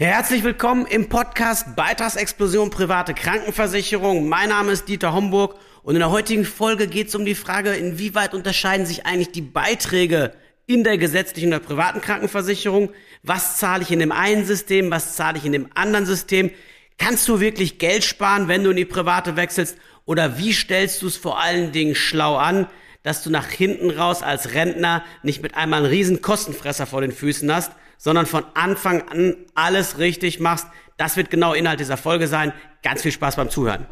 Herzlich willkommen im Podcast Beitragsexplosion private Krankenversicherung. Mein Name ist Dieter Homburg und in der heutigen Folge geht es um die Frage, inwieweit unterscheiden sich eigentlich die Beiträge in der gesetzlichen oder privaten Krankenversicherung? Was zahle ich in dem einen System? Was zahle ich in dem anderen System? Kannst du wirklich Geld sparen, wenn du in die private wechselst? Oder wie stellst du es vor allen Dingen schlau an, dass du nach hinten raus als Rentner nicht mit einmal einen riesen Kostenfresser vor den Füßen hast, sondern von Anfang an alles richtig machst. Das wird genau Inhalt dieser Folge sein. Ganz viel Spaß beim Zuhören.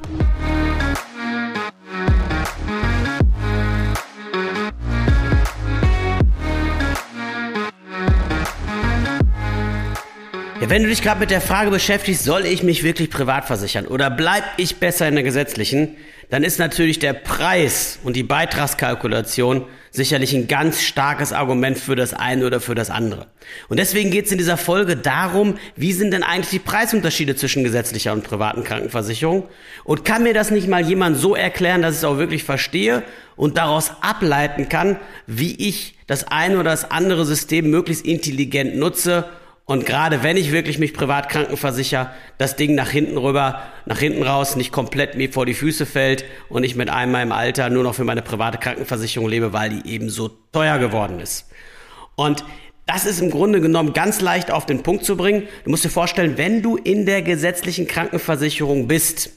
Wenn du dich gerade mit der Frage beschäftigst, soll ich mich wirklich privat versichern oder bleib ich besser in der gesetzlichen, dann ist natürlich der Preis und die Beitragskalkulation sicherlich ein ganz starkes Argument für das eine oder für das andere. Und deswegen geht es in dieser Folge darum, wie sind denn eigentlich die Preisunterschiede zwischen gesetzlicher und privaten Krankenversicherung? Und kann mir das nicht mal jemand so erklären, dass ich es auch wirklich verstehe und daraus ableiten kann, wie ich das eine oder das andere System möglichst intelligent nutze und gerade wenn ich wirklich mich privat krankenversicher, das Ding nach hinten rüber, nach hinten raus nicht komplett mir vor die Füße fällt und ich mit einmal im Alter nur noch für meine private Krankenversicherung lebe, weil die eben so teuer geworden ist. Und das ist im Grunde genommen ganz leicht auf den Punkt zu bringen. Du musst dir vorstellen, wenn du in der gesetzlichen Krankenversicherung bist,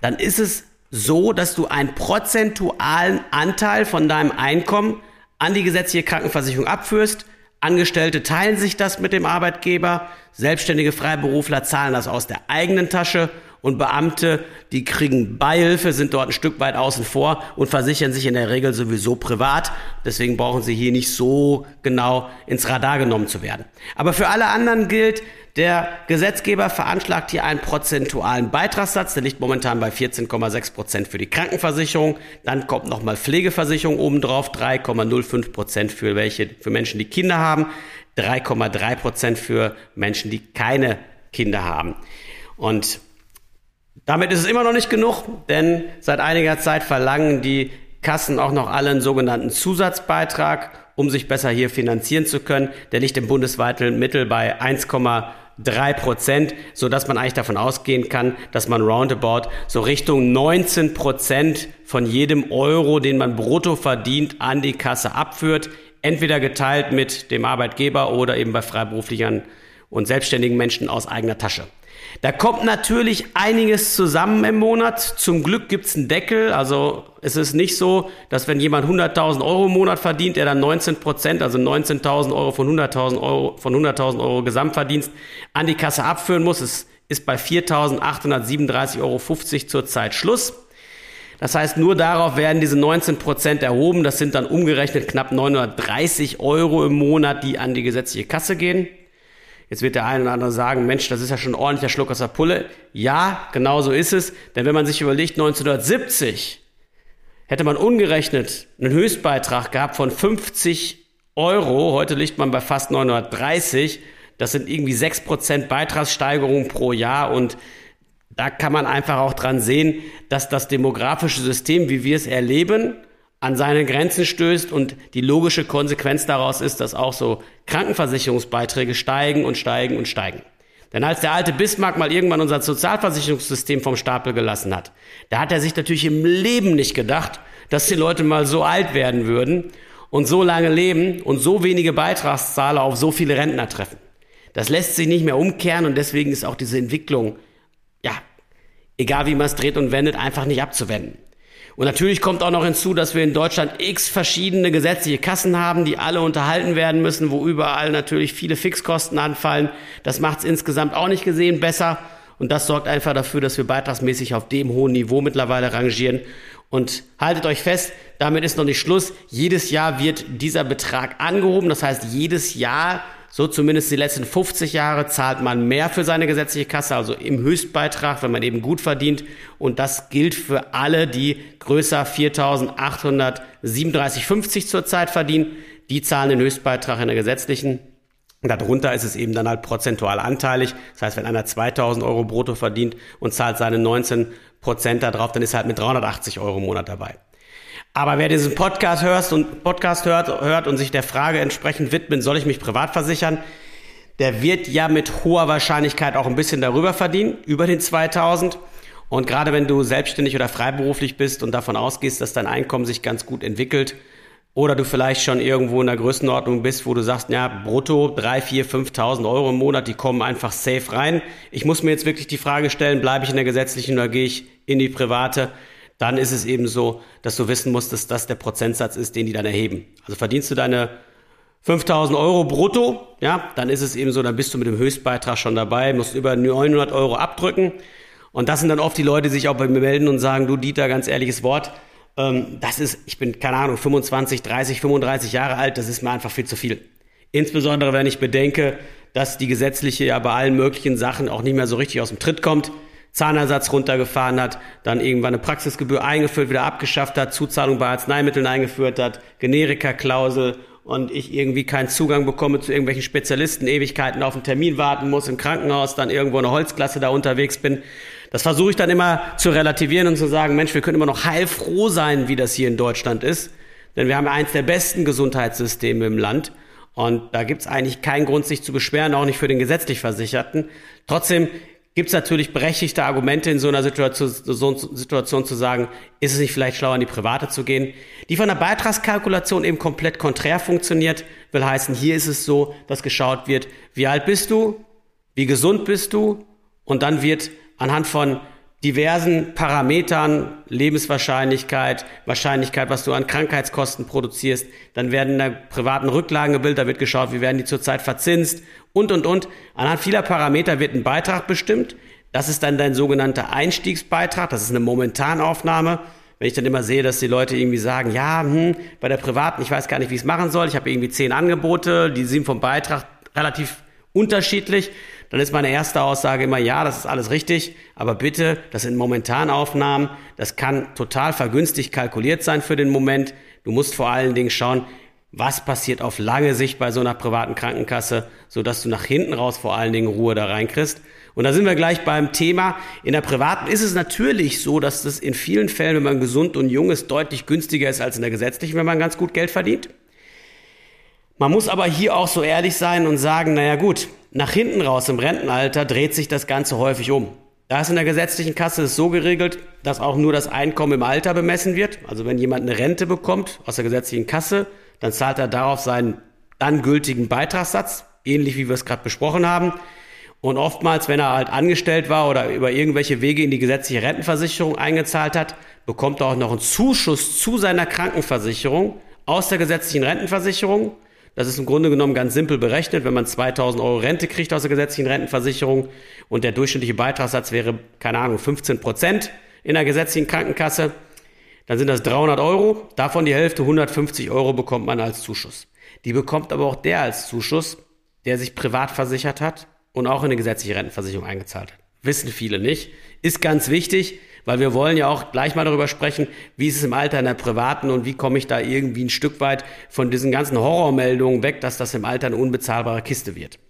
dann ist es so, dass du einen prozentualen Anteil von deinem Einkommen an die gesetzliche Krankenversicherung abführst Angestellte teilen sich das mit dem Arbeitgeber, selbstständige Freiberufler zahlen das aus der eigenen Tasche und Beamte, die kriegen Beihilfe, sind dort ein Stück weit außen vor und versichern sich in der Regel sowieso privat. Deswegen brauchen sie hier nicht so genau ins Radar genommen zu werden. Aber für alle anderen gilt, der Gesetzgeber veranschlagt hier einen prozentualen Beitragssatz, der liegt momentan bei 14,6 Prozent für die Krankenversicherung. Dann kommt nochmal Pflegeversicherung obendrauf, 3,05 Prozent für welche, für Menschen, die Kinder haben, 3,3 Prozent für Menschen, die keine Kinder haben. Und damit ist es immer noch nicht genug, denn seit einiger Zeit verlangen die Kassen auch noch alle einen sogenannten Zusatzbeitrag, um sich besser hier finanzieren zu können. Der liegt im bundesweiten Mittel bei 1,5 3%, sodass man eigentlich davon ausgehen kann, dass man roundabout so Richtung 19% von jedem Euro, den man brutto verdient, an die Kasse abführt. Entweder geteilt mit dem Arbeitgeber oder eben bei freiberuflichen und selbstständigen Menschen aus eigener Tasche. Da kommt natürlich einiges zusammen im Monat. Zum Glück gibt's einen Deckel. Also es ist nicht so, dass wenn jemand 100.000 Euro im Monat verdient, er dann 19 Prozent, also 19.000 Euro von 100.000 Euro, von 100.000 Euro Gesamtverdienst an die Kasse abführen muss. Es ist bei 4.837,50 Euro zurzeit Schluss. Das heißt, nur darauf werden diese 19 Prozent erhoben. Das sind dann umgerechnet knapp 930 Euro im Monat, die an die gesetzliche Kasse gehen. Jetzt wird der eine oder andere sagen, Mensch, das ist ja schon ein ordentlicher Schluck aus der Pulle. Ja, genau so ist es. Denn wenn man sich überlegt, 1970 hätte man ungerechnet einen Höchstbeitrag gehabt von 50 Euro. Heute liegt man bei fast 930. Das sind irgendwie 6% Beitragssteigerung pro Jahr und da kann man einfach auch dran sehen, dass das demografische System, wie wir es erleben, an seine Grenzen stößt und die logische Konsequenz daraus ist, dass auch so Krankenversicherungsbeiträge steigen und steigen und steigen. Denn als der alte Bismarck mal irgendwann unser Sozialversicherungssystem vom Stapel gelassen hat, da hat er sich natürlich im Leben nicht gedacht, dass die Leute mal so alt werden würden und so lange leben und so wenige Beitragszahler auf so viele Rentner treffen. Das lässt sich nicht mehr umkehren und deswegen ist auch diese Entwicklung, ja, egal wie man es dreht und wendet, einfach nicht abzuwenden. Und natürlich kommt auch noch hinzu, dass wir in Deutschland x verschiedene gesetzliche Kassen haben, die alle unterhalten werden müssen, wo überall natürlich viele Fixkosten anfallen. Das macht es insgesamt auch nicht gesehen besser. Und das sorgt einfach dafür, dass wir beitragsmäßig auf dem hohen Niveau mittlerweile rangieren. Und haltet euch fest, damit ist noch nicht Schluss. Jedes Jahr wird dieser Betrag angehoben. Das heißt, jedes Jahr so zumindest die letzten 50 Jahre zahlt man mehr für seine gesetzliche Kasse, also im Höchstbeitrag, wenn man eben gut verdient. Und das gilt für alle, die größer 4.837,50 zurzeit verdienen. Die zahlen den Höchstbeitrag in der gesetzlichen. Darunter ist es eben dann halt prozentual anteilig. Das heißt, wenn einer 2000 Euro brutto verdient und zahlt seine 19 Prozent da drauf, dann ist er halt mit 380 Euro im Monat dabei. Aber wer diesen Podcast hört und Podcast hört, hört und sich der Frage entsprechend widmet, soll ich mich privat versichern? der wird ja mit hoher Wahrscheinlichkeit auch ein bisschen darüber verdienen, über den 2000. Und gerade wenn du selbstständig oder freiberuflich bist und davon ausgehst, dass dein Einkommen sich ganz gut entwickelt, oder du vielleicht schon irgendwo in der Größenordnung bist, wo du sagst, ja, brutto drei, vier, 5.000 Euro im Monat, die kommen einfach safe rein. Ich muss mir jetzt wirklich die Frage stellen, bleibe ich in der gesetzlichen oder gehe ich in die private? Dann ist es eben so, dass du wissen musst, dass das der Prozentsatz ist, den die dann erheben. Also verdienst du deine 5000 Euro brutto, ja, dann ist es eben so, dann bist du mit dem Höchstbeitrag schon dabei, musst über 900 Euro abdrücken. Und das sind dann oft die Leute, die sich auch bei mir melden und sagen, du Dieter, ganz ehrliches Wort, ähm, das ist, ich bin, keine Ahnung, 25, 30, 35 Jahre alt, das ist mir einfach viel zu viel. Insbesondere, wenn ich bedenke, dass die gesetzliche ja bei allen möglichen Sachen auch nicht mehr so richtig aus dem Tritt kommt. Zahnersatz runtergefahren hat, dann irgendwann eine Praxisgebühr eingeführt, wieder abgeschafft hat, Zuzahlung bei Arzneimitteln eingeführt hat, Generika-Klausel und ich irgendwie keinen Zugang bekomme zu irgendwelchen Spezialisten, Ewigkeiten auf einen Termin warten muss im Krankenhaus, dann irgendwo in der Holzklasse da unterwegs bin. Das versuche ich dann immer zu relativieren und zu sagen, Mensch, wir können immer noch heilfroh sein, wie das hier in Deutschland ist. Denn wir haben eins der besten Gesundheitssysteme im Land. Und da gibt es eigentlich keinen Grund, sich zu beschweren, auch nicht für den gesetzlich Versicherten. Trotzdem gibt es natürlich berechtigte Argumente in so einer Situation, so Situation zu sagen, ist es nicht vielleicht schlauer, in die private zu gehen, die von der Beitragskalkulation eben komplett konträr funktioniert, will heißen, hier ist es so, dass geschaut wird, wie alt bist du, wie gesund bist du und dann wird anhand von diversen Parametern, Lebenswahrscheinlichkeit, Wahrscheinlichkeit, was du an Krankheitskosten produzierst, dann werden da privaten Rücklagen gebildet, da wird geschaut, wie werden die zurzeit verzinst und, und, und. Anhand vieler Parameter wird ein Beitrag bestimmt. Das ist dann dein sogenannter Einstiegsbeitrag, das ist eine Momentanaufnahme. Wenn ich dann immer sehe, dass die Leute irgendwie sagen, ja, hm, bei der privaten, ich weiß gar nicht, wie ich es machen soll, ich habe irgendwie zehn Angebote, die sind vom Beitrag relativ unterschiedlich, dann ist meine erste Aussage immer, ja, das ist alles richtig, aber bitte, das sind Momentanaufnahmen, das kann total vergünstigt kalkuliert sein für den Moment. Du musst vor allen Dingen schauen, was passiert auf lange Sicht bei so einer privaten Krankenkasse, so dass du nach hinten raus vor allen Dingen Ruhe da reinkriegst. Und da sind wir gleich beim Thema. In der privaten ist es natürlich so, dass das in vielen Fällen, wenn man gesund und jung ist, deutlich günstiger ist als in der gesetzlichen, wenn man ganz gut Geld verdient. Man muss aber hier auch so ehrlich sein und sagen, naja gut, nach hinten raus im Rentenalter dreht sich das Ganze häufig um. Da ist in der gesetzlichen Kasse so geregelt, dass auch nur das Einkommen im Alter bemessen wird. Also wenn jemand eine Rente bekommt aus der gesetzlichen Kasse, dann zahlt er darauf seinen dann gültigen Beitragssatz, ähnlich wie wir es gerade besprochen haben. Und oftmals, wenn er halt angestellt war oder über irgendwelche Wege in die gesetzliche Rentenversicherung eingezahlt hat, bekommt er auch noch einen Zuschuss zu seiner Krankenversicherung aus der gesetzlichen Rentenversicherung. Das ist im Grunde genommen ganz simpel berechnet. Wenn man 2000 Euro Rente kriegt aus der gesetzlichen Rentenversicherung und der durchschnittliche Beitragssatz wäre, keine Ahnung, 15 Prozent in der gesetzlichen Krankenkasse, dann sind das 300 Euro. Davon die Hälfte, 150 Euro bekommt man als Zuschuss. Die bekommt aber auch der als Zuschuss, der sich privat versichert hat und auch in eine gesetzliche Rentenversicherung eingezahlt hat. Wissen viele nicht. Ist ganz wichtig, weil wir wollen ja auch gleich mal darüber sprechen, wie ist es im Alter in der privaten und wie komme ich da irgendwie ein Stück weit von diesen ganzen Horrormeldungen weg, dass das im Alter eine unbezahlbare Kiste wird.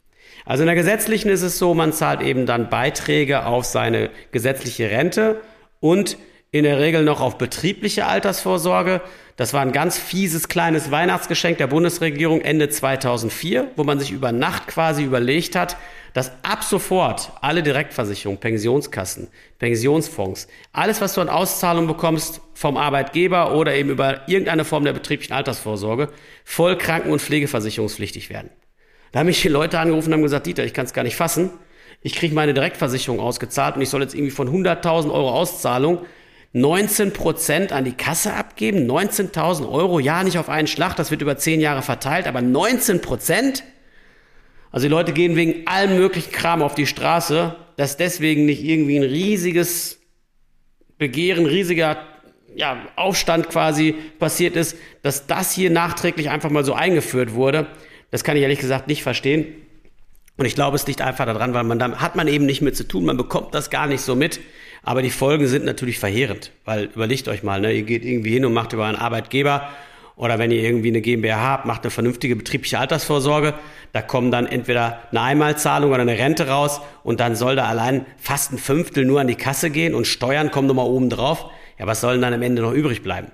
Also in der gesetzlichen ist es so, man zahlt eben dann Beiträge auf seine gesetzliche Rente und in der Regel noch auf betriebliche Altersvorsorge. Das war ein ganz fieses kleines Weihnachtsgeschenk der Bundesregierung Ende 2004, wo man sich über Nacht quasi überlegt hat, dass ab sofort alle Direktversicherungen, Pensionskassen, Pensionsfonds, alles, was du an Auszahlungen bekommst vom Arbeitgeber oder eben über irgendeine Form der betrieblichen Altersvorsorge, voll kranken- und pflegeversicherungspflichtig werden. Da haben mich die Leute angerufen und haben gesagt, Dieter, ich kann es gar nicht fassen. Ich kriege meine Direktversicherung ausgezahlt und ich soll jetzt irgendwie von 100.000 Euro Auszahlung 19 Prozent an die Kasse abgeben. 19.000 Euro, ja, nicht auf einen Schlag, das wird über 10 Jahre verteilt, aber 19 Prozent? Also die Leute gehen wegen allem möglichen Kram auf die Straße, dass deswegen nicht irgendwie ein riesiges Begehren, riesiger ja, Aufstand quasi passiert ist, dass das hier nachträglich einfach mal so eingeführt wurde. Das kann ich ehrlich gesagt nicht verstehen. Und ich glaube, es liegt einfach daran, weil man da hat man eben nicht mit zu tun, man bekommt das gar nicht so mit. Aber die Folgen sind natürlich verheerend, weil überlegt euch mal, ne, ihr geht irgendwie hin und macht über einen Arbeitgeber oder wenn ihr irgendwie eine GmbH habt, macht eine vernünftige betriebliche Altersvorsorge. Da kommen dann entweder eine Einmalzahlung oder eine Rente raus und dann soll da allein fast ein Fünftel nur an die Kasse gehen und Steuern kommen nochmal oben drauf. Ja, was soll denn dann am Ende noch übrig bleiben?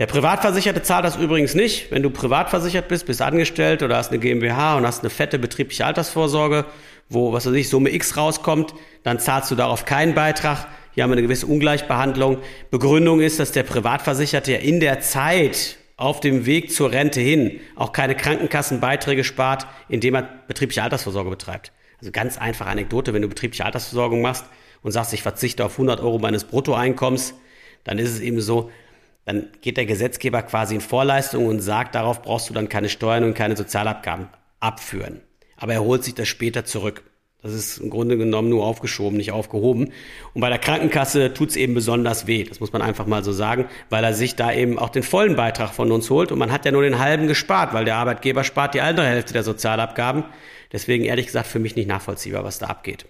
Der Privatversicherte zahlt das übrigens nicht. Wenn du privatversichert bist, bist angestellt oder hast eine GmbH und hast eine fette betriebliche Altersvorsorge, wo, was weiß ich, Summe X rauskommt, dann zahlst du darauf keinen Beitrag. Hier haben wir eine gewisse Ungleichbehandlung. Begründung ist, dass der Privatversicherte ja in der Zeit auf dem Weg zur Rente hin auch keine Krankenkassenbeiträge spart, indem er betriebliche Altersvorsorge betreibt. Also ganz einfache Anekdote, wenn du betriebliche Altersversorgung machst und sagst, ich verzichte auf 100 Euro meines Bruttoeinkommens, dann ist es eben so, dann geht der Gesetzgeber quasi in Vorleistung und sagt, darauf brauchst du dann keine Steuern und keine Sozialabgaben abführen. Aber er holt sich das später zurück. Das ist im Grunde genommen nur aufgeschoben, nicht aufgehoben. Und bei der Krankenkasse tut's eben besonders weh. Das muss man einfach mal so sagen, weil er sich da eben auch den vollen Beitrag von uns holt. Und man hat ja nur den halben gespart, weil der Arbeitgeber spart die andere Hälfte der Sozialabgaben. Deswegen ehrlich gesagt für mich nicht nachvollziehbar, was da abgeht.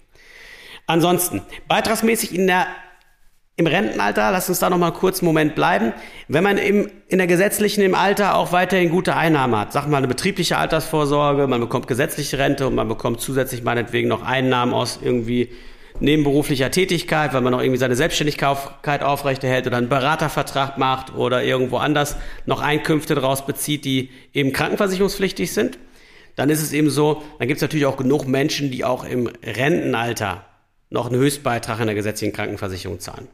Ansonsten, beitragsmäßig in der im Rentenalter, lass uns da noch mal kurz einen Moment bleiben. Wenn man im, in der gesetzlichen im Alter auch weiterhin gute Einnahmen hat, sag mal eine betriebliche Altersvorsorge, man bekommt gesetzliche Rente und man bekommt zusätzlich meinetwegen noch Einnahmen aus irgendwie nebenberuflicher Tätigkeit, weil man noch irgendwie seine Selbstständigkeit aufrechterhält oder einen Beratervertrag macht oder irgendwo anders noch Einkünfte daraus bezieht, die eben krankenversicherungspflichtig sind, dann ist es eben so, dann gibt es natürlich auch genug Menschen, die auch im Rentenalter noch einen Höchstbeitrag in der gesetzlichen Krankenversicherung zahlen.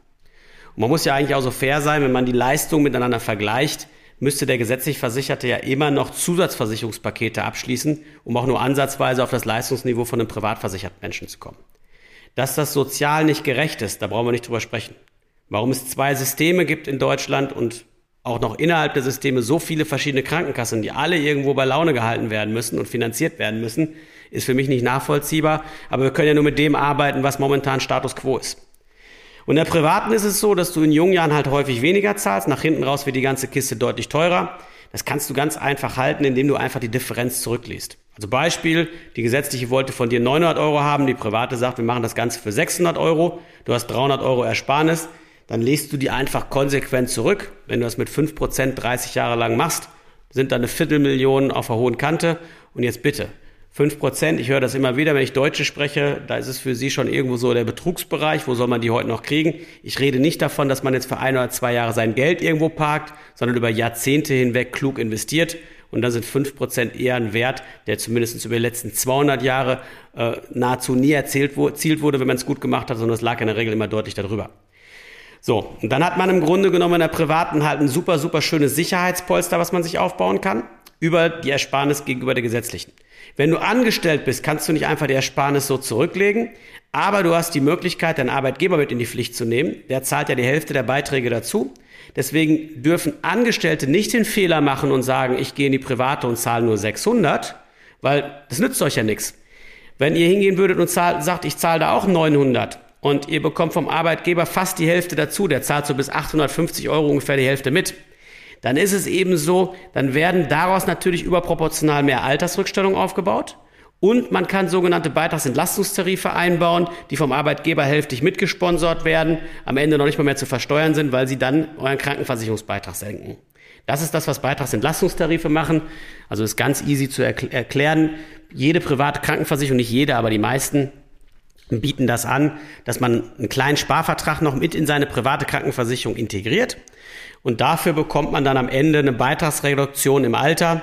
Und man muss ja eigentlich auch so fair sein, wenn man die Leistungen miteinander vergleicht, müsste der gesetzlich Versicherte ja immer noch Zusatzversicherungspakete abschließen, um auch nur ansatzweise auf das Leistungsniveau von einem privat versicherten Menschen zu kommen. Dass das sozial nicht gerecht ist, da brauchen wir nicht drüber sprechen. Warum es zwei Systeme gibt in Deutschland und auch noch innerhalb der Systeme so viele verschiedene Krankenkassen, die alle irgendwo bei Laune gehalten werden müssen und finanziert werden müssen, ist für mich nicht nachvollziehbar. Aber wir können ja nur mit dem arbeiten, was momentan Status quo ist. Und in der privaten ist es so, dass du in jungen Jahren halt häufig weniger zahlst. Nach hinten raus wird die ganze Kiste deutlich teurer. Das kannst du ganz einfach halten, indem du einfach die Differenz zurückliest. Also Beispiel, die gesetzliche wollte von dir 900 Euro haben, die private sagt, wir machen das Ganze für 600 Euro, du hast 300 Euro Ersparnis, dann legst du die einfach konsequent zurück. Wenn du das mit 5% 30 Jahre lang machst, sind da eine Viertelmillion auf der hohen Kante. Und jetzt bitte, 5 Prozent, ich höre das immer wieder, wenn ich Deutsche spreche, da ist es für Sie schon irgendwo so der Betrugsbereich, wo soll man die heute noch kriegen? Ich rede nicht davon, dass man jetzt für ein oder zwei Jahre sein Geld irgendwo parkt, sondern über Jahrzehnte hinweg klug investiert. Und dann sind 5 Prozent eher ein Wert, der zumindest über die letzten 200 Jahre äh, nahezu nie erzielt wurde, wenn man es gut gemacht hat, sondern es lag in der Regel immer deutlich darüber. So, und dann hat man im Grunde genommen in der privaten halt ein super, super schönes Sicherheitspolster, was man sich aufbauen kann, über die Ersparnis gegenüber der gesetzlichen. Wenn du angestellt bist, kannst du nicht einfach die Ersparnis so zurücklegen, aber du hast die Möglichkeit, deinen Arbeitgeber mit in die Pflicht zu nehmen. Der zahlt ja die Hälfte der Beiträge dazu. Deswegen dürfen Angestellte nicht den Fehler machen und sagen, ich gehe in die private und zahle nur 600, weil das nützt euch ja nichts. Wenn ihr hingehen würdet und zahlt, sagt, ich zahle da auch 900 und ihr bekommt vom Arbeitgeber fast die Hälfte dazu, der zahlt so bis 850 Euro ungefähr die Hälfte mit, dann ist es eben so, dann werden daraus natürlich überproportional mehr Altersrückstellungen aufgebaut. Und man kann sogenannte Beitragsentlastungstarife einbauen, die vom Arbeitgeber hälftig mitgesponsert werden, am Ende noch nicht mal mehr zu versteuern sind, weil sie dann euren Krankenversicherungsbeitrag senken. Das ist das, was Beitragsentlastungstarife machen. Also ist ganz easy zu erkl erklären. Jede private Krankenversicherung, nicht jede, aber die meisten bieten das an, dass man einen kleinen Sparvertrag noch mit in seine private Krankenversicherung integriert. Und dafür bekommt man dann am Ende eine Beitragsreduktion im Alter,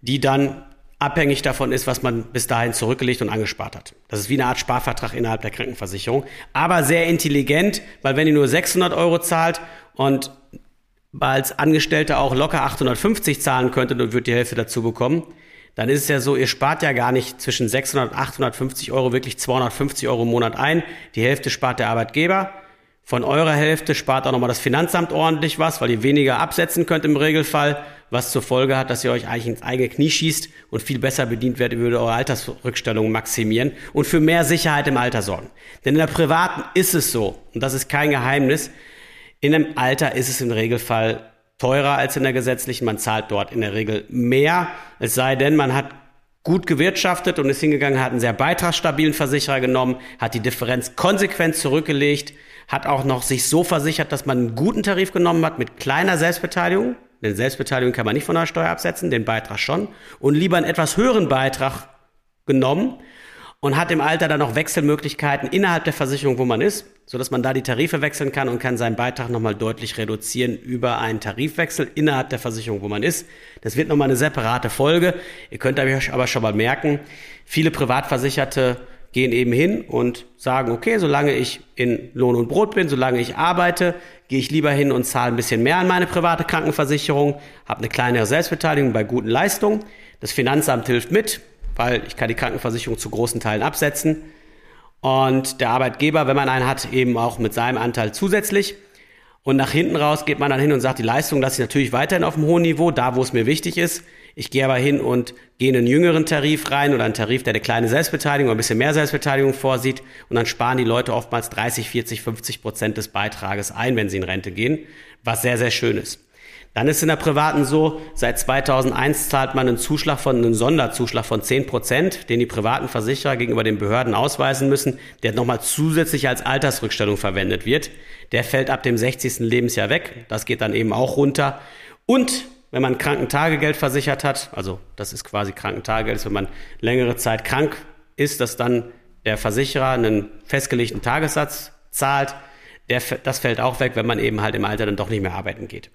die dann abhängig davon ist, was man bis dahin zurückgelegt und angespart hat. Das ist wie eine Art Sparvertrag innerhalb der Krankenversicherung, aber sehr intelligent, weil wenn ihr nur 600 Euro zahlt und als Angestellter auch locker 850 zahlen könntet und würdet die Hälfte dazu bekommen, dann ist es ja so, ihr spart ja gar nicht zwischen 600 und 850 Euro wirklich 250 Euro im Monat ein. Die Hälfte spart der Arbeitgeber von eurer Hälfte spart auch nochmal das Finanzamt ordentlich was, weil ihr weniger absetzen könnt im Regelfall, was zur Folge hat, dass ihr euch eigentlich ins eigene Knie schießt und viel besser bedient werdet, würde eure Altersrückstellung maximieren und für mehr Sicherheit im Alter sorgen. Denn in der privaten ist es so, und das ist kein Geheimnis, in einem Alter ist es im Regelfall teurer als in der gesetzlichen. Man zahlt dort in der Regel mehr, es sei denn, man hat gut gewirtschaftet und ist hingegangen, hat einen sehr beitragsstabilen Versicherer genommen, hat die Differenz konsequent zurückgelegt, hat auch noch sich so versichert, dass man einen guten Tarif genommen hat mit kleiner Selbstbeteiligung. Denn Selbstbeteiligung kann man nicht von der Steuer absetzen, den Beitrag schon. Und lieber einen etwas höheren Beitrag genommen und hat im Alter dann noch Wechselmöglichkeiten innerhalb der Versicherung, wo man ist. sodass man da die Tarife wechseln kann und kann seinen Beitrag nochmal deutlich reduzieren über einen Tarifwechsel innerhalb der Versicherung, wo man ist. Das wird nochmal eine separate Folge. Ihr könnt euch aber schon mal merken, viele Privatversicherte gehen eben hin und sagen, okay, solange ich in Lohn und Brot bin, solange ich arbeite, gehe ich lieber hin und zahle ein bisschen mehr an meine private Krankenversicherung, habe eine kleinere Selbstbeteiligung bei guten Leistungen. Das Finanzamt hilft mit, weil ich kann die Krankenversicherung zu großen Teilen absetzen. Und der Arbeitgeber, wenn man einen hat, eben auch mit seinem Anteil zusätzlich. Und nach hinten raus geht man dann hin und sagt, die Leistung lasse ich natürlich weiterhin auf einem hohen Niveau, da wo es mir wichtig ist. Ich gehe aber hin und gehe in einen jüngeren Tarif rein oder einen Tarif, der eine kleine Selbstbeteiligung oder ein bisschen mehr Selbstbeteiligung vorsieht. Und dann sparen die Leute oftmals 30, 40, 50 Prozent des Beitrages ein, wenn sie in Rente gehen, was sehr, sehr schön ist. Dann ist in der privaten so, seit 2001 zahlt man einen Zuschlag von, einen Sonderzuschlag von 10 Prozent, den die privaten Versicherer gegenüber den Behörden ausweisen müssen, der nochmal zusätzlich als Altersrückstellung verwendet wird. Der fällt ab dem 60. Lebensjahr weg. Das geht dann eben auch runter. Und wenn man Krankentagegeld versichert hat, also das ist quasi Krankentagegeld, wenn man längere Zeit krank ist, dass dann der Versicherer einen festgelegten Tagessatz zahlt, der, das fällt auch weg, wenn man eben halt im Alter dann doch nicht mehr arbeiten geht.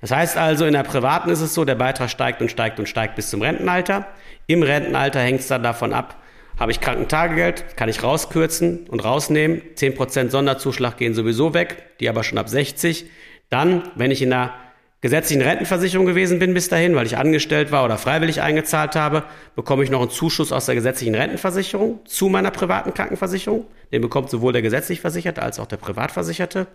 Das heißt also, in der privaten ist es so, der Beitrag steigt und steigt und steigt bis zum Rentenalter. Im Rentenalter hängt es dann davon ab, habe ich Krankentagegeld, kann ich rauskürzen und rausnehmen. 10% Sonderzuschlag gehen sowieso weg, die aber schon ab 60. Dann, wenn ich in der gesetzlichen Rentenversicherung gewesen bin bis dahin, weil ich angestellt war oder freiwillig eingezahlt habe, bekomme ich noch einen Zuschuss aus der gesetzlichen Rentenversicherung zu meiner privaten Krankenversicherung. Den bekommt sowohl der gesetzlich Versicherte als auch der Privatversicherte.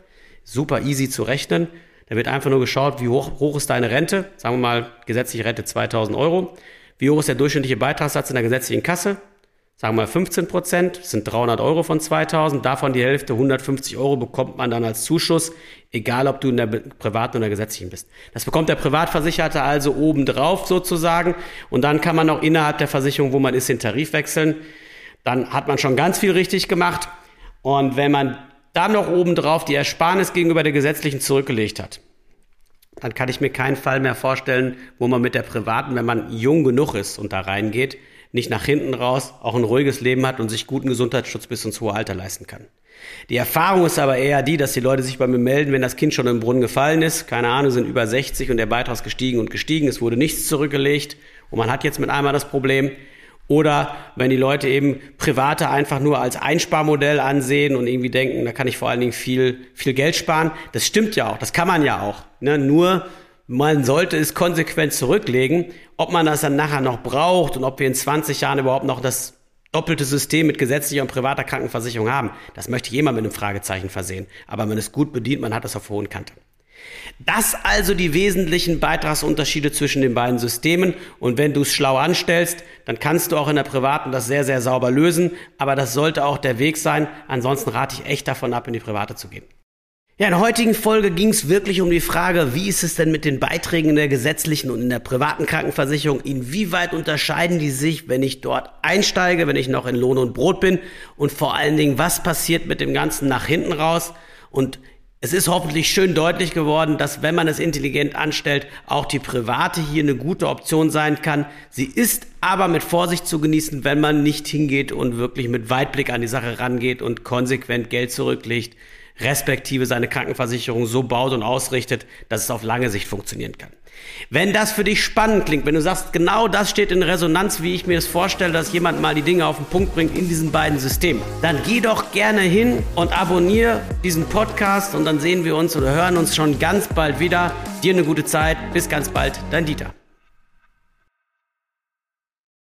Super easy zu rechnen. Da wird einfach nur geschaut, wie hoch, hoch ist deine Rente. Sagen wir mal, gesetzliche Rente 2000 Euro. Wie hoch ist der durchschnittliche Beitragssatz in der gesetzlichen Kasse? Sagen wir mal 15 Prozent, sind 300 Euro von 2000, davon die Hälfte, 150 Euro bekommt man dann als Zuschuss, egal ob du in der privaten oder gesetzlichen bist. Das bekommt der Privatversicherte also obendrauf sozusagen und dann kann man auch innerhalb der Versicherung, wo man ist, den Tarif wechseln. Dann hat man schon ganz viel richtig gemacht und wenn man dann noch obendrauf die Ersparnis gegenüber der gesetzlichen zurückgelegt hat, dann kann ich mir keinen Fall mehr vorstellen, wo man mit der privaten, wenn man jung genug ist und da reingeht, nicht nach hinten raus auch ein ruhiges Leben hat und sich guten Gesundheitsschutz bis ins hohe Alter leisten kann. Die Erfahrung ist aber eher die, dass die Leute sich bei mir melden, wenn das Kind schon im Brunnen gefallen ist, keine Ahnung, sind über 60 und der Beitrag ist gestiegen und gestiegen, es wurde nichts zurückgelegt und man hat jetzt mit einmal das Problem. Oder wenn die Leute eben Private einfach nur als Einsparmodell ansehen und irgendwie denken, da kann ich vor allen Dingen viel, viel Geld sparen. Das stimmt ja auch, das kann man ja auch. Ne? Nur man sollte es konsequent zurücklegen. Ob man das dann nachher noch braucht und ob wir in 20 Jahren überhaupt noch das doppelte System mit gesetzlicher und privater Krankenversicherung haben, das möchte jemand mit einem Fragezeichen versehen. Aber man ist gut bedient, man hat das auf hohen Kante. Das also die wesentlichen Beitragsunterschiede zwischen den beiden Systemen. Und wenn du es schlau anstellst, dann kannst du auch in der privaten das sehr, sehr sauber lösen. Aber das sollte auch der Weg sein. Ansonsten rate ich echt davon ab, in die private zu gehen. Ja, in der heutigen Folge ging es wirklich um die Frage, wie ist es denn mit den Beiträgen in der gesetzlichen und in der privaten Krankenversicherung? Inwieweit unterscheiden die sich, wenn ich dort einsteige, wenn ich noch in Lohn und Brot bin? Und vor allen Dingen, was passiert mit dem Ganzen nach hinten raus? Und es ist hoffentlich schön deutlich geworden, dass wenn man es intelligent anstellt, auch die private hier eine gute Option sein kann. Sie ist aber mit Vorsicht zu genießen, wenn man nicht hingeht und wirklich mit Weitblick an die Sache rangeht und konsequent Geld zurücklegt respektive seine Krankenversicherung so baut und ausrichtet, dass es auf lange Sicht funktionieren kann. Wenn das für dich spannend klingt, wenn du sagst, genau das steht in Resonanz, wie ich mir das vorstelle, dass jemand mal die Dinge auf den Punkt bringt in diesen beiden Systemen, dann geh doch gerne hin und abonniere diesen Podcast und dann sehen wir uns oder hören uns schon ganz bald wieder. Dir eine gute Zeit. Bis ganz bald, dein Dieter.